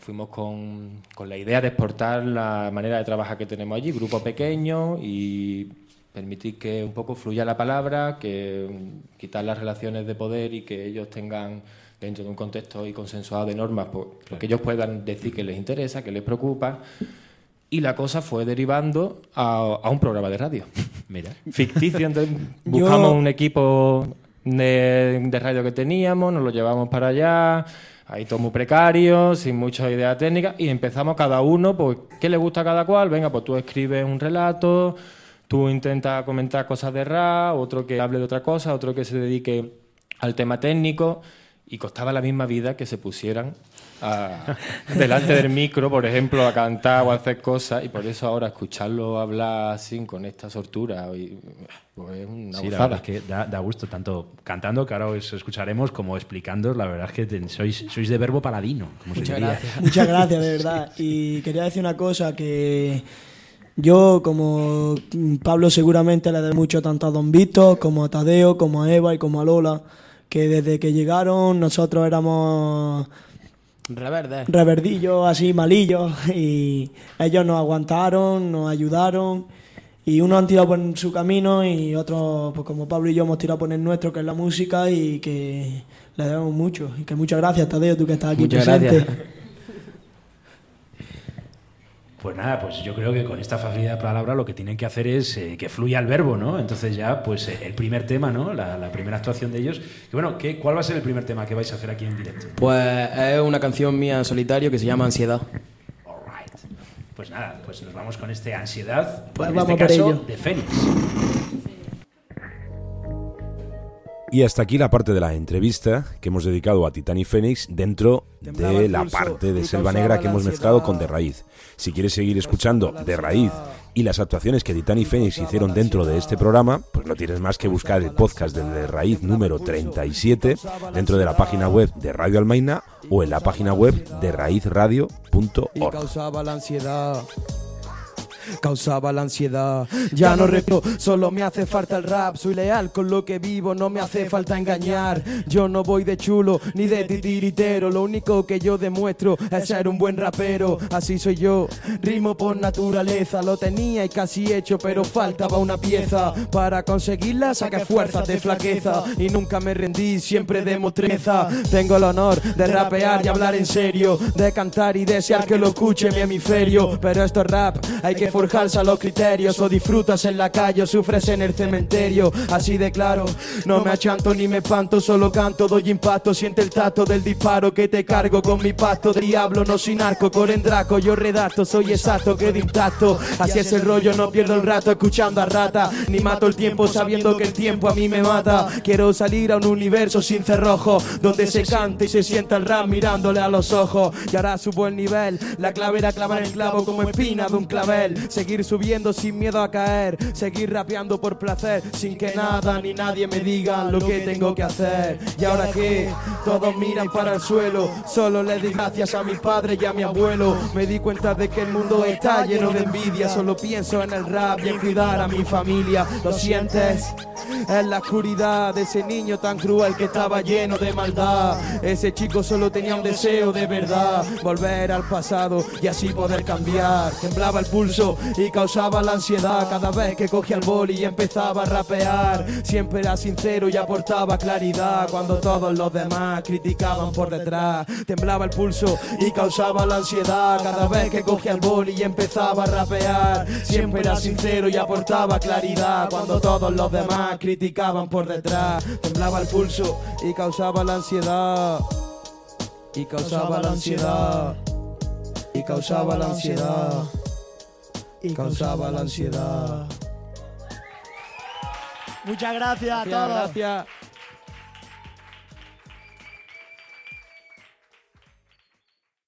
fuimos con, con la idea de exportar la manera de trabajar que tenemos allí, grupo pequeño y permitir que un poco fluya la palabra, que quitar las relaciones de poder y que ellos tengan dentro de un contexto y consensuado de normas, pues, lo que ellos puedan decir que les interesa, que les preocupa. Y la cosa fue derivando a, a un programa de radio. Mira. Ficticio. Entonces, Yo- buscamos un equipo de, de radio que teníamos, nos lo llevamos para allá, ahí todo muy precario, sin mucha idea técnica, y empezamos cada uno, pues, ¿qué le gusta a cada cual? Venga, pues tú escribes un relato, tú intentas comentar cosas de rap, otro que hable de otra cosa, otro que se dedique al tema técnico, y costaba la misma vida que se pusieran a- delante del micro, por ejemplo, a cantar o a hacer cosas, y por eso ahora escucharlo hablar así, con esta sortura, y, pues es una Sí, la gozada. verdad es que da, da gusto, tanto cantando, que ahora os escucharemos, como explicando. La verdad es que ten- sois, sois de verbo paladino. Como Muchas gracias. Muchas gracias, de verdad. Y quería decir una cosa que yo, como Pablo seguramente le dé mucho tanto a Don Víctor, como a Tadeo, como a Eva y como a Lola, que desde que llegaron nosotros éramos Reverde. reverdillos, así malillos, y ellos nos aguantaron, nos ayudaron, y unos han tirado por su camino y otros, pues como Pablo y yo, hemos tirado por el nuestro, que es la música, y que le debemos mucho. Y que muchas gracias, Tadeo, tú que estás aquí Muchas presente. gracias. Pues nada, pues yo creo que con esta facilidad de palabra lo que tienen que hacer es eh, que fluya el verbo, ¿no? Entonces ya, pues eh, el primer tema, ¿no? La, la primera actuación de ellos. Y bueno, ¿qué, ¿cuál va a ser el primer tema que vais a hacer aquí en directo? Pues es una canción mía en solitario que se llama Ansiedad. Alright. Pues nada, pues nos vamos con este ansiedad, Pues en vamos este caso ello. de Fénix. Y hasta aquí la parte de la entrevista que hemos dedicado a Titani Phoenix dentro de la parte de Selva Negra que hemos mezclado con De Raíz. Si quieres seguir escuchando De Raíz y las actuaciones que Titani Phoenix hicieron dentro de este programa, pues no tienes más que buscar el podcast de De Raíz número 37 dentro de la página web de Radio Almaina o en la página web de y raízradio.org. causaba la ansiedad. Ya no repito, solo me hace falta el rap. Soy leal con lo que vivo, no me hace falta engañar. Yo no voy de chulo ni de titiritero. Lo único que yo demuestro es ser un buen rapero. Así soy yo, rimo por naturaleza. Lo tenía y casi hecho, pero faltaba una pieza. Para conseguirla saqué fuerzas de flaqueza. Y nunca me rendí, siempre demostreza. Tengo el honor de rapear y hablar en serio. De cantar y desear que lo escuche mi hemisferio. Pero esto es rap, hay que forjarse a los criterios. O disfrutas en la calle o sufres en el cementerio. Así de claro, no me achanto ni me espanto, solo canto, doy impacto. Siente el tacto del disparo que te cargo con mi pacto. Diablo, no soy narco, corendraco, yo redacto, soy exacto, quedo intacto. Así es el rollo, no pierdo el rato escuchando a rata. Ni mato el tiempo sabiendo que el tiempo a mí me mata. Quiero salir a un universo sin cerrojo, donde se cante y se sienta el rap mirándole a los ojos. Y ahora subo el nivel, la clave era clavar el clavo como espina de un clavel. Seguir subiendo sin miedo a caer, seguir rapeando por placer, sin que nada ni nadie me diga lo que tengo que hacer. Y ahora que todos miran para el suelo, solo le di gracias a mi padre y a mi abuelo. Me di cuenta de que el mundo está lleno de envidia, solo pienso en el rap y en cuidar a mi familia. ¿Lo sientes? Es la oscuridad de ese niño tan cruel que estaba lleno de maldad. Ese chico solo tenía un deseo de verdad, volver al pasado y así poder cambiar. Temblaba el pulso y causaba la ansiedad cada vez que cogía el boli y empezaba a rapear. Siempre era sincero y aportaba claridad cuando todos los demás criticaban por detrás. Temblaba el pulso y causaba la ansiedad cada vez que cogía el boli y empezaba a rapear. Siempre era sincero y aportaba claridad cuando todos los demás criticaban por detrás. Temblaba el pulso y causaba la ansiedad. Y causaba la ansiedad. Y causaba la ansiedad. Y causaba la ansiedad. Muchas gracias a todos. gracias.